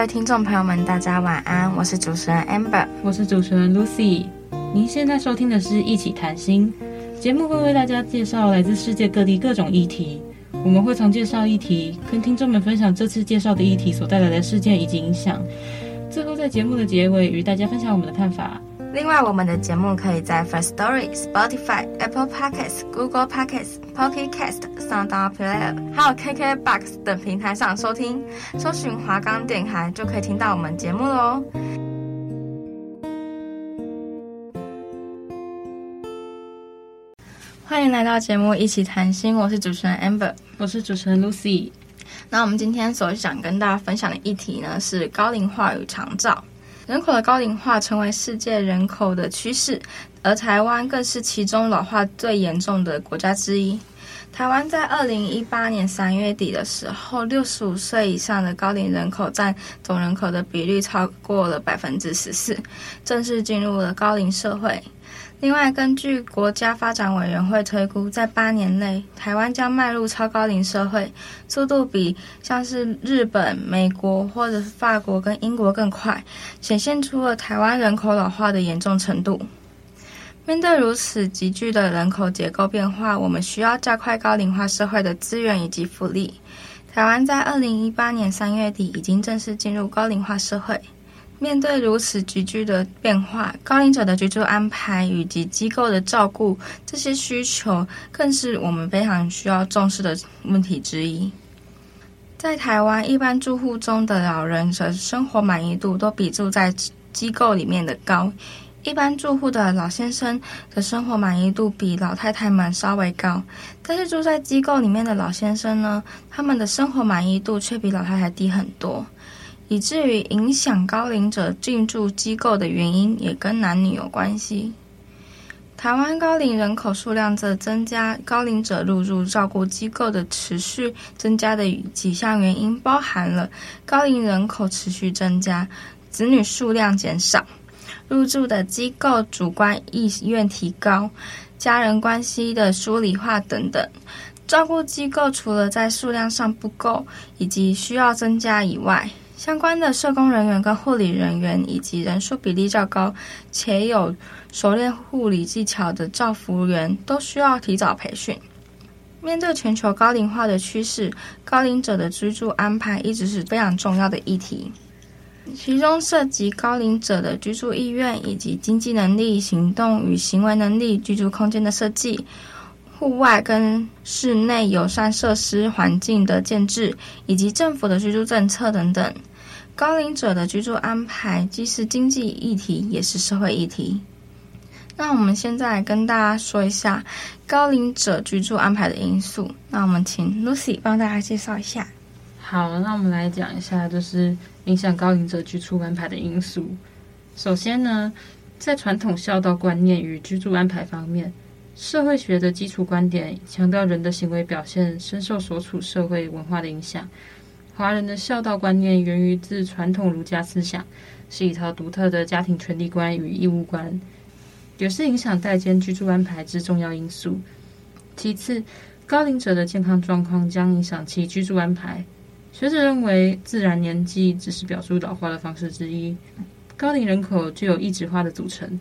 位听众朋友们，大家晚安，我是主持人 Amber，我是主持人 Lucy。您现在收听的是一起谈心节目，会为大家介绍来自世界各地各种议题。我们会从介绍议题，跟听众们分享这次介绍的议题所带来的事件以及影响。最后在节目的结尾，与大家分享我们的看法。另外，我们的节目可以在 First Story、Spotify、Apple Podcasts、Google Podcasts、Pocket Cast、SoundPlayer，还有 KKBox 等平台上收听。搜寻华冈电台就可以听到我们节目喽。欢迎来到节目一起谈心，我是主持人 Amber，我是主持人 Lucy。那我们今天所想跟大家分享的议题呢，是高龄化与长照。人口的高龄化成为世界人口的趋势，而台湾更是其中老化最严重的国家之一。台湾在二零一八年三月底的时候，六十五岁以上的高龄人口占总人口的比率超过了百分之十四，正式进入了高龄社会。另外，根据国家发展委员会推估，在八年内，台湾将迈入超高龄社会，速度比像是日本、美国或者是法国跟英国更快，显现出了台湾人口老化的严重程度。面对如此急剧的人口结构变化，我们需要加快高龄化社会的资源以及福利。台湾在二零一八年三月底已经正式进入高龄化社会。面对如此急剧的变化，高龄者的居住安排以及机构的照顾，这些需求更是我们非常需要重视的问题之一。在台湾，一般住户中的老人的生活满意度都比住在机构里面的高。一般住户的老先生的生活满意度比老太太们稍微高，但是住在机构里面的老先生呢，他们的生活满意度却比老太太低很多。以至于影响高龄者进驻机构的原因也跟男女有关系。台湾高龄人口数量的增加，高龄者入住照顾机构的持续增加的几项原因，包含了高龄人口持续增加、子女数量减少、入住的机构主观意愿提高、家人关系的疏离化等等。照顾机构除了在数量上不够以及需要增加以外，相关的社工人员跟护理人员以及人数比例较高且有熟练护理技巧的照服员都需要提早培训。面对全球高龄化的趋势，高龄者的居住安排一直是非常重要的议题，其中涉及高龄者的居住意愿以及经济能力、行动与行为能力、居住空间的设计。户外跟室内友善设施环境的建置，以及政府的居住政策等等，高龄者的居住安排既是经济议题，也是社会议题。那我们现在跟大家说一下高龄者居住安排的因素。那我们请 Lucy 帮大家介绍一下。好，那我们来讲一下，就是影响高龄者居住安排的因素。首先呢，在传统孝道观念与居住安排方面。社会学的基础观点强调人的行为表现深受所处社会文化的影响。华人的孝道观念源于自传统儒家思想，是一套独特的家庭权利观与义务观，也是影响代间居住安排之重要因素。其次，高龄者的健康状况将影响其居住安排。学者认为，自然年纪只是表述老化的方式之一。高龄人口具有异质化的组成，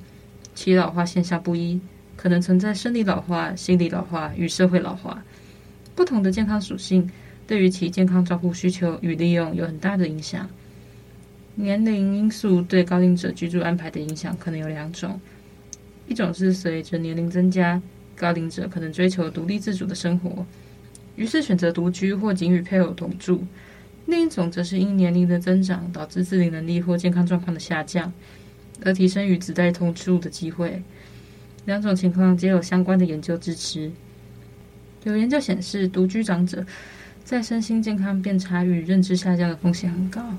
其老化现象不一。可能存在生理老化、心理老化与社会老化，不同的健康属性对于其健康照护需求与利用有很大的影响。年龄因素对高龄者居住安排的影响可能有两种：一种是随着年龄增加，高龄者可能追求独立自主的生活，于是选择独居或仅与配偶同住；另一种则是因年龄的增长导致自理能力或健康状况的下降，而提升与子代同住的机会。两种情况皆有相关的研究支持。有研究显示，独居长者在身心健康变差与认知下降的风险很高。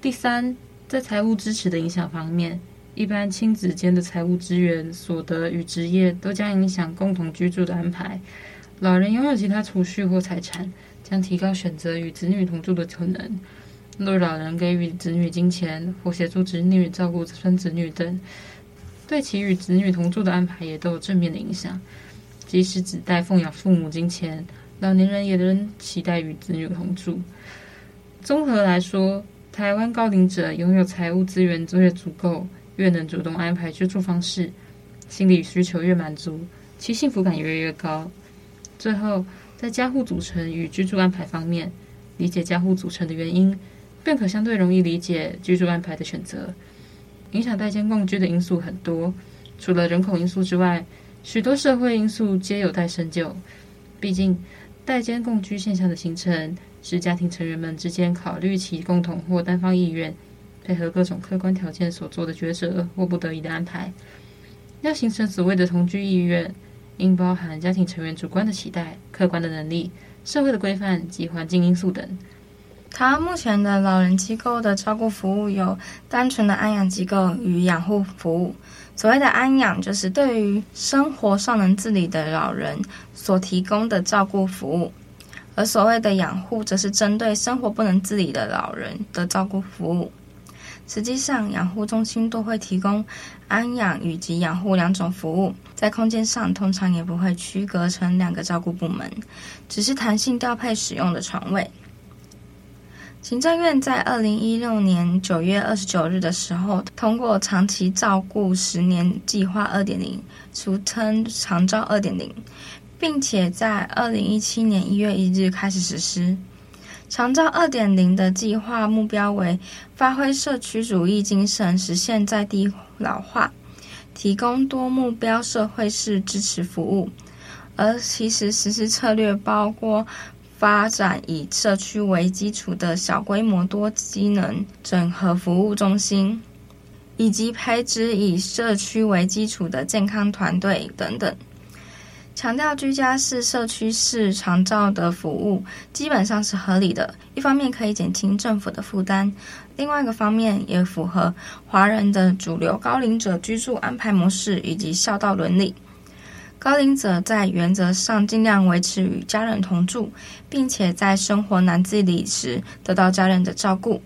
第三，在财务支持的影响方面，一般亲子间的财务资源、所得与职业都将影响共同居住的安排。老人拥有其他储蓄或财产，将提高选择与子女同住的可能。若老人给予子女金钱或协助子女照顾孙子女等，对其与子女同住的安排也都有正面的影响。即使只带奉养父母金钱，老年人也仍期待与子女同住。综合来说，台湾高龄者拥有财务资源越足够，越能主动安排居住方式，心理需求越满足，其幸福感也越越高。最后，在家户组成与居住安排方面，理解家户组成的原因。便可相对容易理解居住安排的选择。影响代间共居的因素很多，除了人口因素之外，许多社会因素皆有待深究。毕竟，代间共居现象的形成，是家庭成员们之间考虑其共同或单方意愿，配合各种客观条件所做的抉择或不得已的安排。要形成所谓的同居意愿，应包含家庭成员主观的期待、客观的能力、社会的规范及环境因素等。台湾目前的老人机构的照顾服务有单纯的安养机构与养护服务。所谓的安养，就是对于生活尚能自理的老人所提供的照顾服务；而所谓的养护，则是针对生活不能自理的老人的照顾服务。实际上，养护中心都会提供安养以及养护两种服务，在空间上通常也不会区隔成两个照顾部门，只是弹性调配使用的床位。行政院在二零一六年九月二十九日的时候，通过长期照顾十年计划二点零，俗称长照二点零，并且在二零一七年一月一日开始实施。长照二点零的计划目标为发挥社区主义精神，实现在地老化，提供多目标社会式支持服务。而其实实施策略包括。发展以社区为基础的小规模多机能整合服务中心，以及培植以社区为基础的健康团队等等，强调居家式、社区式长照的服务基本上是合理的。一方面可以减轻政府的负担，另外一个方面也符合华人的主流高龄者居住安排模式以及孝道伦理。高龄者在原则上尽量维持与家人同住，并且在生活难自理时得到家人的照顾。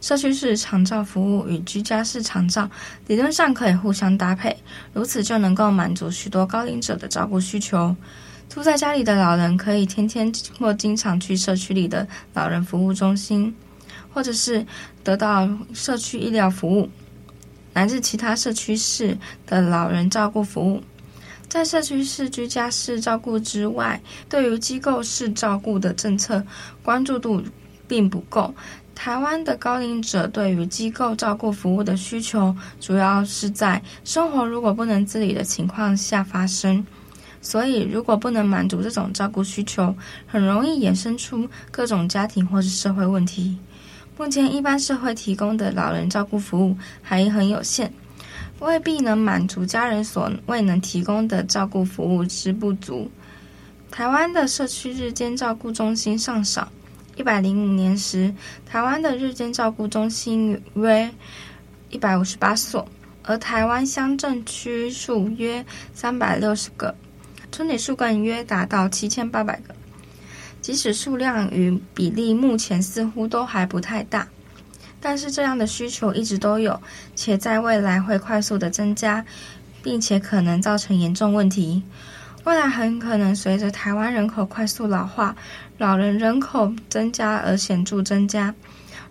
社区式长照服务与居家式长照理论上可以互相搭配，如此就能够满足许多高龄者的照顾需求。住在家里的老人可以天天或经常去社区里的老人服务中心，或者是得到社区医疗服务，乃至其他社区式的老人照顾服务。在社区式、居家式照顾之外，对于机构式照顾的政策关注度并不够。台湾的高龄者对于机构照顾服务的需求，主要是在生活如果不能自理的情况下发生。所以，如果不能满足这种照顾需求，很容易衍生出各种家庭或是社会问题。目前，一般社会提供的老人照顾服务还很有限。未必能满足家人所未能提供的照顾服务之不足。台湾的社区日间照顾中心尚少，一百零五年时，台湾的日间照顾中心约一百五十八所，而台湾乡镇区数约三百六十个，村里数更约达到七千八百个。即使数量与比例目前似乎都还不太大。但是这样的需求一直都有，且在未来会快速的增加，并且可能造成严重问题。未来很可能随着台湾人口快速老化，老人人口增加而显著增加。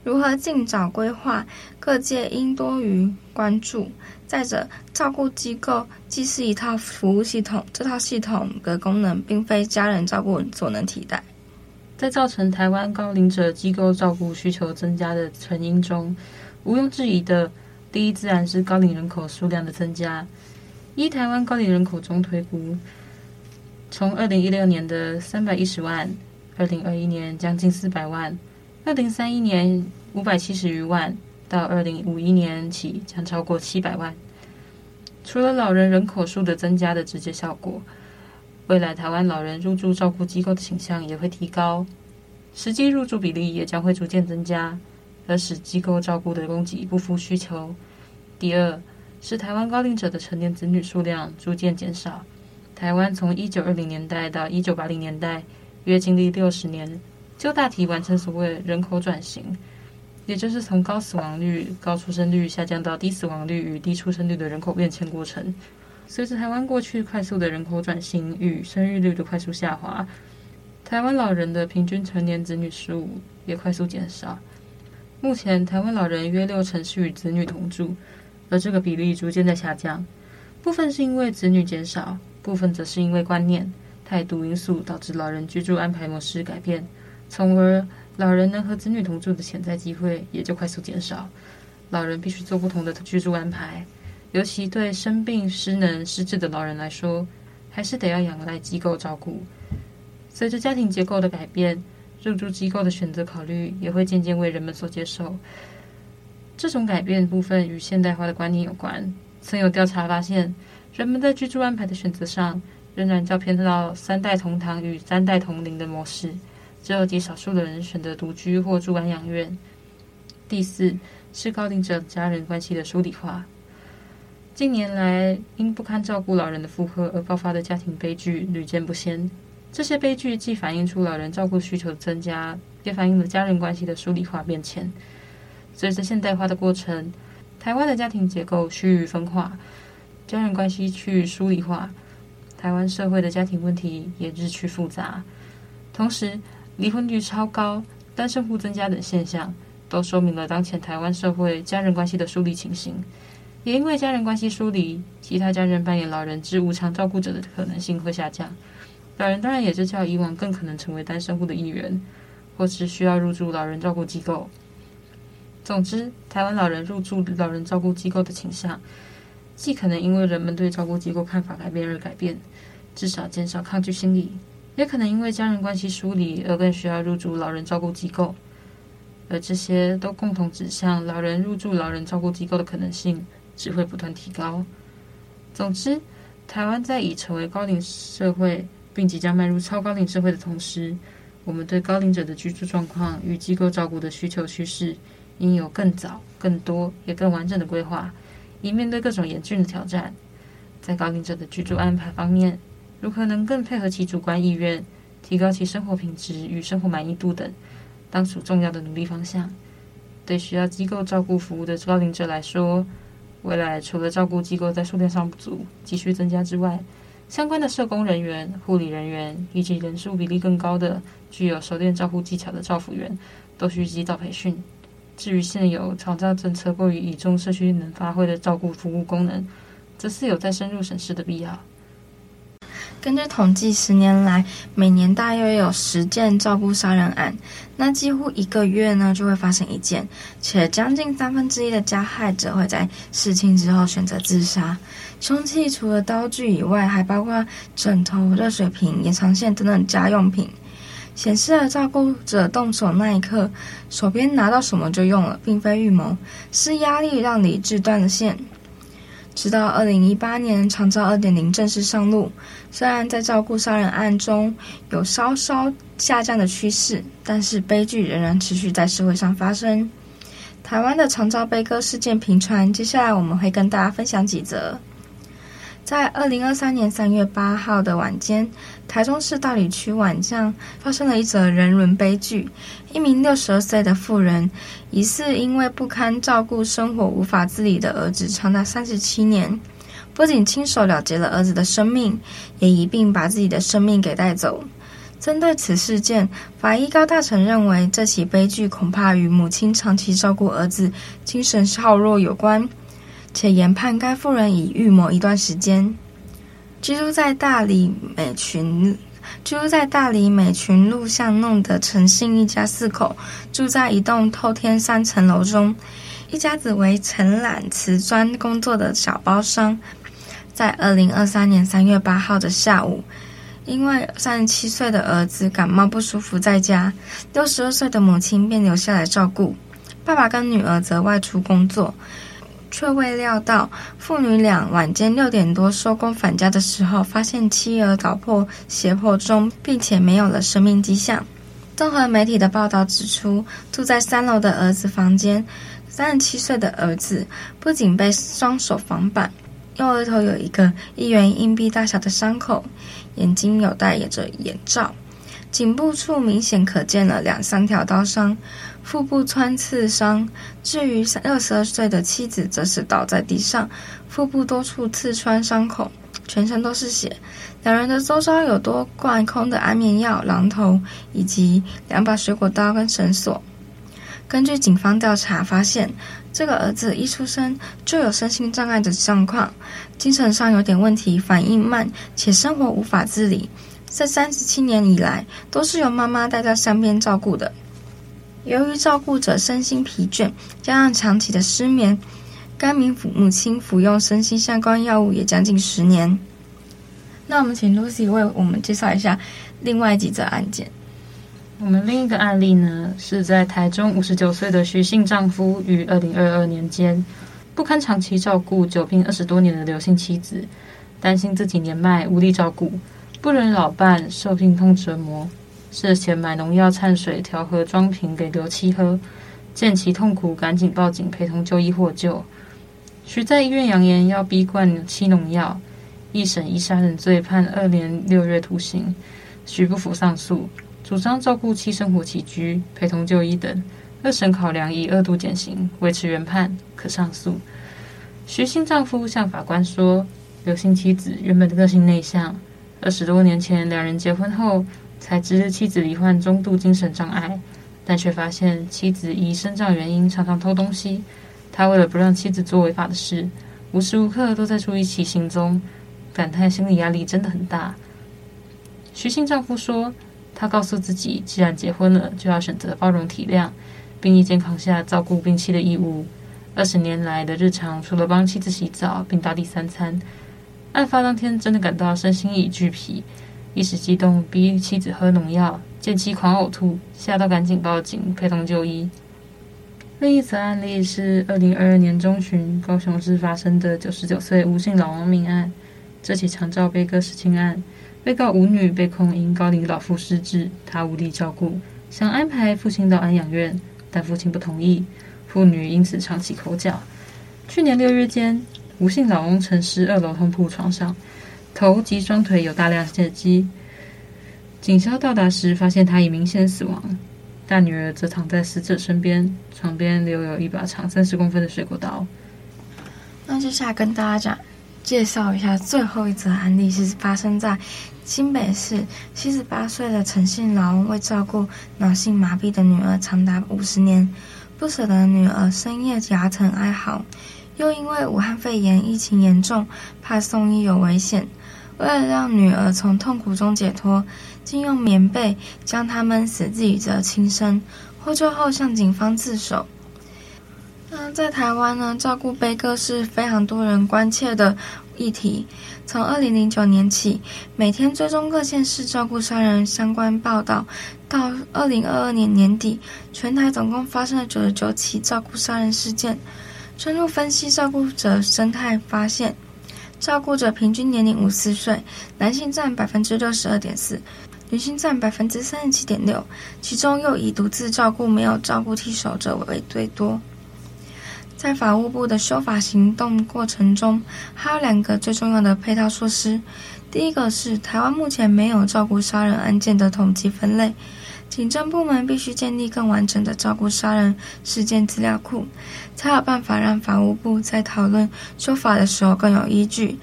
如何尽早规划，各界应多予关注。再者，照顾机构既是一套服务系统，这套系统的功能并非家人照顾所能替代。在造成台湾高龄者机构照顾需求增加的成因中，毋庸置疑的第一自然是高龄人口数量的增加。依台湾高龄人口中推估，从二零一六年的三百一十万，二零二一年将近四百万，二零三一年五百七十余万，到二零五一年起将超过七百万。除了老人人口数的增加的直接效果。未来台湾老人入住照顾机构的倾向也会提高，实际入住比例也将会逐渐增加，而使机构照顾的供给不敷需求。第二，使台湾高龄者的成年子女数量逐渐减少。台湾从一九二零年代到一九八零年代，约经历六十年，就大体完成所谓人口转型，也就是从高死亡率、高出生率下降到低死亡率与低出生率的人口变迁过程。随着台湾过去快速的人口转型与生育率的快速下滑，台湾老人的平均成年子女数也快速减少。目前，台湾老人约六成是与子女同住，而这个比例逐渐在下降。部分是因为子女减少，部分则是因为观念、态度因素导致老人居住安排模式改变，从而老人能和子女同住的潜在机会也就快速减少。老人必须做不同的居住安排，尤其对生病、失能、失智的老人来说，还是得要仰赖机构照顾。随着家庭结构的改变，入住机构的选择考虑也会渐渐为人们所接受。这种改变部分与现代化的观念有关。曾有调查发现，人们在居住安排的选择上，仍然较偏到三代同堂与三代同龄的模式，只有极少数的人选择独居或住安养院。第四是高龄者家人关系的疏离化。近年来，因不堪照顾老人的负荷而爆发的家庭悲剧屡见不鲜。这些悲剧既反映出老人照顾需求的增加，也反映了家人关系的疏离化变迁。随着现代化的过程，台湾的家庭结构趋于分化，家人关系趋于疏离化，台湾社会的家庭问题也日趋复杂。同时，离婚率超高、单身户增加等现象，都说明了当前台湾社会家人关系的疏离情形。也因为家人关系疏离，其他家人扮演老人之无偿照顾者的可能性会下降。老人当然也就较以往更可能成为单身户的一员，或是需要入住老人照顾机构。总之，台湾老人入住老人照顾机构的倾向，既可能因为人们对照顾机构看法改变而改变，至少减少抗拒心理；也可能因为家人关系疏离而更需要入住老人照顾机构。而这些都共同指向，老人入住老人照顾机构的可能性只会不断提高。总之，台湾在已成为高龄社会，并即将迈入超高龄社会的同时，我们对高龄者的居住状况与机构照顾的需求趋势，应有更早、更多也更完整的规划，以面对各种严峻的挑战。在高龄者的居住安排方面，如何能更配合其主观意愿，提高其生活品质与生活满意度等，当属重要的努力方向。对需要机构照顾服务的高龄者来说，未来除了照顾机构在数量上不足、急需增加之外，相关的社工人员、护理人员以及人数比例更高的、具有熟练照顾技巧的照护员，都需及早培训。至于现有长照政策过于倚重社区能发挥的照顾服务功能，则是有在深入审视的必要。根据统计，十年来每年大约有十件照顾杀人案，那几乎一个月呢就会发生一件，且将近三分之一的加害者会在事情之后选择自杀。凶器除了刀具以外，还包括枕头、热水瓶、延长线等等家用品，显示了照顾者动手那一刻，手边拿到什么就用了，并非预谋，是压力让理智断了线。直到二零一八年，长照二点零正式上路，虽然在照顾杀人案中有稍稍下降的趋势，但是悲剧仍然持续在社会上发生。台湾的长照悲歌事件频传，接下来我们会跟大家分享几则。在二零二三年三月八号的晚间，台中市大里区晚将发生了一则人伦悲剧。一名六十二岁的妇人，疑似因为不堪照顾生活无法自理的儿子长达三十七年，不仅亲手了结了儿子的生命，也一并把自己的生命给带走。针对此事件，法医高大成认为，这起悲剧恐怕与母亲长期照顾儿子、精神耗弱有关。且研判该妇人已预谋一段时间。居住在大理美群，居住在大理美群路巷弄的陈姓一家四口，住在一栋透天三层楼中。一家子为承揽瓷砖工作的小包商，在二零二三年三月八号的下午，因为三十七岁的儿子感冒不舒服在家，六十二岁的母亲便留下来照顾，爸爸跟女儿则外出工作。却未料到，父女俩晚间六点多收工返家的时候，发现妻儿倒破血泊中，并且没有了生命迹象。综合媒体的报道指出，住在三楼的儿子房间三十七岁的儿子不仅被双手绑绑，右额头有一个一元硬币大小的伤口，眼睛有戴着眼罩，颈部处明显可见了两三条刀伤，腹部穿刺伤。至于二十二岁的妻子，则是倒在地上，腹部多处刺穿伤口，全身都是血。两人的周遭有多罐空的安眠药、榔头，以及两把水果刀跟绳索。根据警方调查发现，这个儿子一出生就有身心障碍的状况，精神上有点问题，反应慢，且生活无法自理。这三十七年以来，都是由妈妈带在身边照顾的。由于照顾者身心疲倦，加上长期的失眠，该名父母亲服用身心相关药物也将近十年。那我们请 Lucy 为我们介绍一下另外几则案件。我们另一个案例呢，是在台中五十九岁的徐姓丈夫于二零二二年间，不堪长期照顾久病二十多年的刘姓妻子，担心自己年迈无力照顾，不忍老伴受病痛折磨，涉嫌买农药掺水调和装瓶给刘妻喝，见其痛苦，赶紧报警陪同就医获救。徐在医院扬言要逼灌妻农药。一审以杀人罪判二年六月徒刑，徐不服上诉，主张照顾妻生活起居、陪同就医等。二审考量以二度减刑，维持原判，可上诉。徐姓丈夫向法官说，刘姓妻子原本的个性内向，二十多年前两人结婚后，才知妻子罹患中度精神障碍，但却发现妻子因身障原因常常偷东西。他为了不让妻子做违法的事，无时无刻都在注意其行踪。感叹心理压力真的很大。徐姓丈夫说：“他告诉自己，既然结婚了，就要选择包容体谅，并一肩扛下照顾病妻的义务。二十年来的日常，除了帮妻子洗澡并打理三餐，案发当天真的感到身心已俱疲，一时激动逼妻子喝农药，见妻狂呕吐，吓到赶紧报警陪同就医。”另一则案例是二零二二年中旬，高雄市发生的九十九岁吴姓老王命案。这起长照被割失亲案，被告吴女被控因高龄老父失智，她无力照顾，想安排父亲到安养院，但父亲不同意，妇女因此长期口角。去年六月间，吴姓老翁陈尸二楼通铺床上，头及双腿有大量血迹。警消到达时，发现他已明显死亡，大女儿则躺在死者身边，床边留有一把长三十公分的水果刀。那接下来跟大家讲。介绍一下最后一则案例，是发生在新北市七十八岁的陈姓老翁为照顾脑性麻痹的女儿长达五十年，不舍得女儿深夜牙疼哀嚎，又因为武汉肺炎疫情严重，怕送医有危险，为了让女儿从痛苦中解脱，竟用棉被将她闷死，自己则轻生，获救后向警方自首。那在台湾呢，照顾悲歌是非常多人关切的议题。从二零零九年起，每天追踪各县市照顾杀人相关报道，到二零二二年年底，全台总共发生了九十九起照顾杀人事件。深入分析照顾者生态，发现照顾者平均年龄五十四岁，男性占百分之六十二点四，女性占百分之三十七点六，其中又以独自照顾没有照顾替手者为最多。在法务部的修法行动过程中，还有两个最重要的配套措施。第一个是台湾目前没有照顾杀人案件的统计分类，警政部门必须建立更完整的照顾杀人事件资料库，才有办法让法务部在讨论修法的时候更有依据。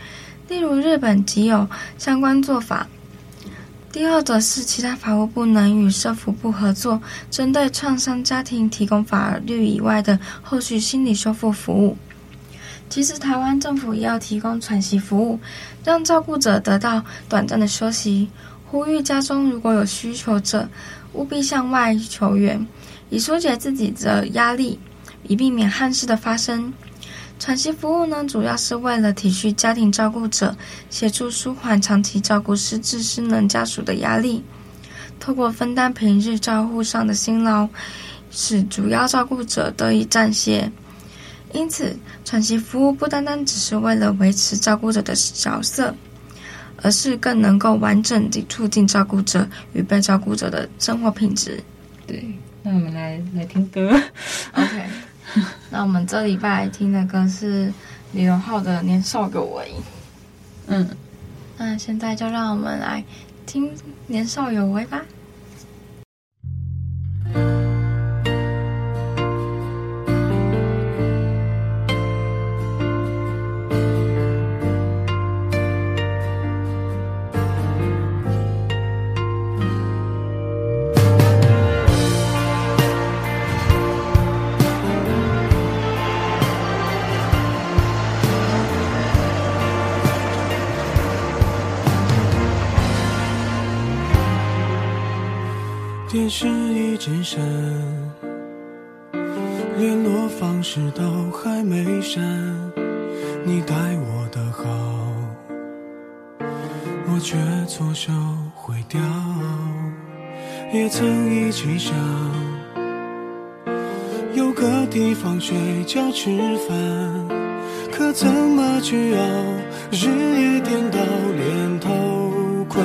例如日本即有相关做法。第二则是其他法务部能与社福部合作，针对创伤家庭提供法律以外的后续心理修复服务。其实台湾政府也要提供喘息服务，让照顾者得到短暂的休息。呼吁家中如果有需求者，务必向外求援，以疏解自己的压力，以避免憾事的发生。喘息服务呢，主要是为了体恤家庭照顾者，协助舒缓长期照顾失智失能家属的压力，透过分担平日照护上的辛劳，使主要照顾者得以暂歇。因此，喘息服务不单单只是为了维持照顾者的角色，而是更能够完整地促进照顾者与被照顾者的生活品质。对，那我们来来听歌，OK。那我们这礼拜听的歌是李荣浩的《年少有为》。嗯，那现在就让我们来听《年少有为》吧。一直闪，联络方式都还没删。你待我的好，我却错手毁掉。也曾一起想，有个地方睡觉吃饭，可怎么去熬？日夜颠倒，连头款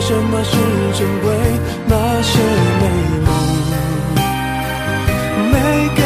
什么是珍贵，那些美梦。没给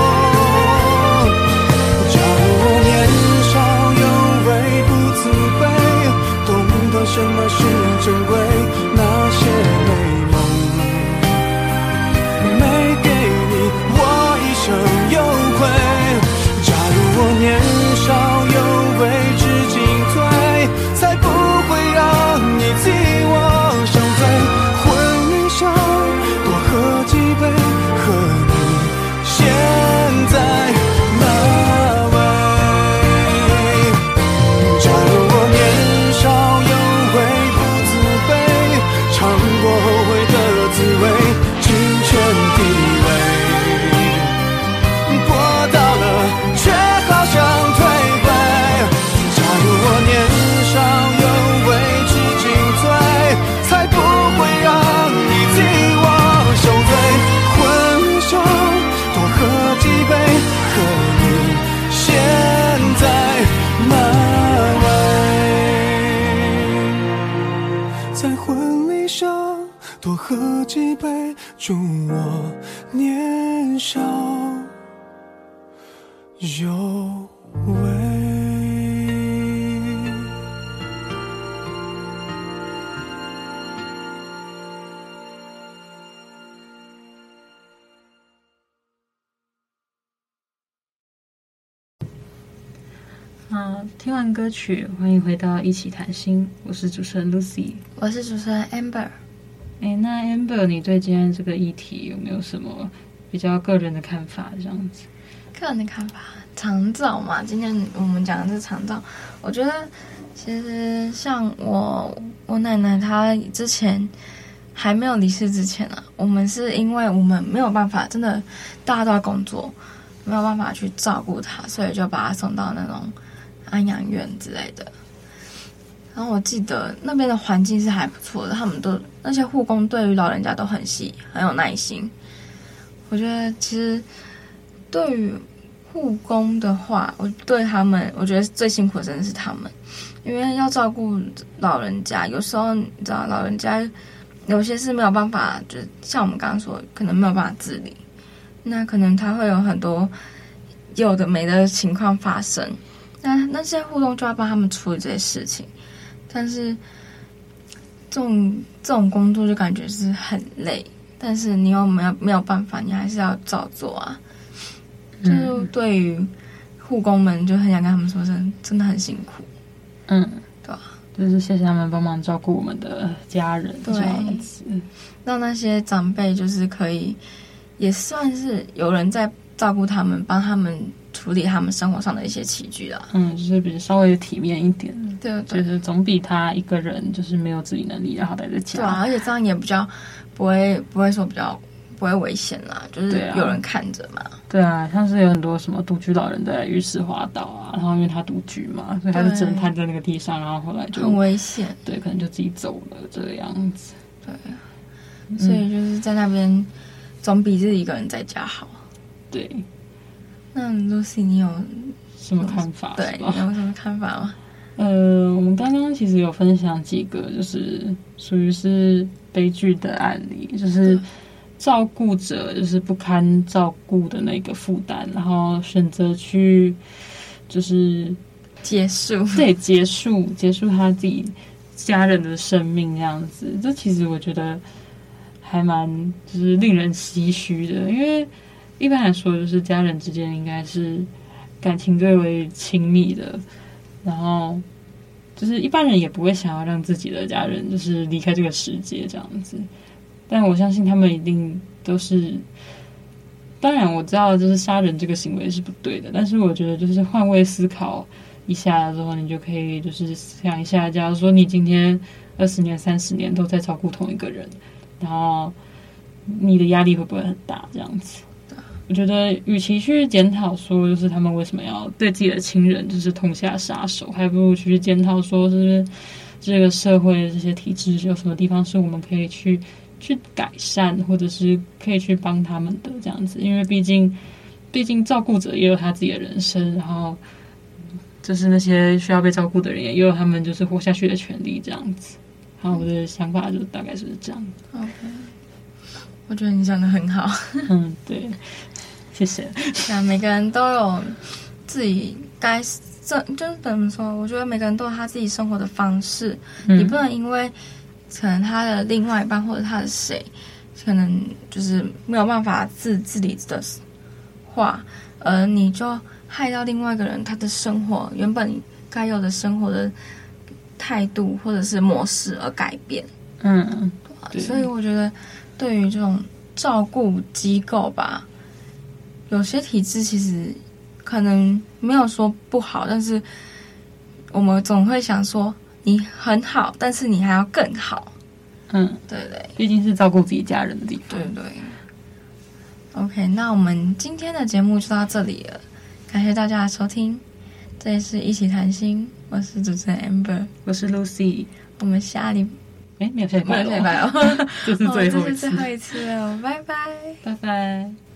什么是珍贵，嗯，听完歌曲，欢迎回到一起谈心。我是主持人 Lucy，我是主持人 Amber。哎，那 Amber，你对今天这个议题有没有什么比较个人的看法？这样子，个人的看法，长照嘛，今天我们讲的是长照。我觉得其实像我我奶奶她之前还没有离世之前啊，我们是因为我们没有办法，真的大家都在工作，没有办法去照顾她，所以就把她送到那种安养院之类的。然后我记得那边的环境是还不错的，他们都那些护工对于老人家都很细，很有耐心。我觉得其实对于护工的话，我对他们，我觉得最辛苦的真的是他们，因为要照顾老人家，有时候你知道老人家有些是没有办法，就像我们刚刚说，可能没有办法自理，那可能他会有很多有的没的情况发生，那那些护工就要帮他们处理这些事情。但是，这种这种工作就感觉是很累，但是你又没有没有办法，你还是要照做啊。嗯、就是对于护工们，就很想跟他们说声，真的很辛苦。嗯，对啊？就是谢谢他们帮忙照顾我们的家人，对，让那些长辈就是可以，也算是有人在照顾他们，帮他们。处理他们生活上的一些起居啊，嗯，就是比较稍微体面一点，对，就是总比他一个人就是没有自理能力，然后待在家，对啊，而且这样也比较不会不会说比较不会危险啦，就是有人看着嘛对、啊。对啊，像是有很多什么独居老人在浴室滑倒啊，然后因为他独居嘛，所以他就只能瘫在那个地上，然后后来就很危险，对，可能就自己走了这个样子。对，所以就是在那边总比自己一个人在家好。对。那 Lucy，你有什么看法？对，你有什么看法吗？呃，我们刚刚其实有分享几个，就是属于是悲剧的案例，就是照顾者就是不堪照顾的那个负担，然后选择去就是结束，对，结束结束他自己家人的生命这样子。这其实我觉得还蛮就是令人唏嘘的，因为。一般来说，就是家人之间应该是感情最为亲密的，然后就是一般人也不会想要让自己的家人就是离开这个世界这样子。但我相信他们一定都是，当然我知道就是杀人这个行为是不对的，但是我觉得就是换位思考一下之后，你就可以就是想一下，假如说你今天二十年、三十年都在照顾同一个人，然后你的压力会不会很大？这样子。我觉得，与其去检讨说，就是他们为什么要对自己的亲人就是痛下杀手，还不如去检讨说，是不是这个社会的这些体制有什么地方是我们可以去去改善，或者是可以去帮他们的这样子。因为毕竟，毕竟照顾者也有他自己的人生，然后就是那些需要被照顾的人也有他们就是活下去的权利这样子。好，我的想法就大概就是这样。OK，我觉得你讲的很好。嗯，对。谢谢。对啊，每个人都有自己该这就是怎么说？我觉得每个人都有他自己生活的方式，嗯、你不能因为可能他的另外一半或者他的谁，可能就是没有办法自自理的话，而你就害到另外一个人他的生活原本该有的生活的态度或者是模式而改变。嗯，所以我觉得对于这种照顾机构吧。有些体制其实可能没有说不好，但是我们总会想说你很好，但是你还要更好。嗯，对对，毕竟是照顾自己家人的地方。对对。OK，那我们今天的节目就到这里了，感谢大家的收听。这里是一起谈心，我是主持人 Amber，我是 Lucy，我们下礼哎，没有下礼拜，没有下礼拜哦，这是最后一次，哦，这是最后一次哦，拜拜，拜拜。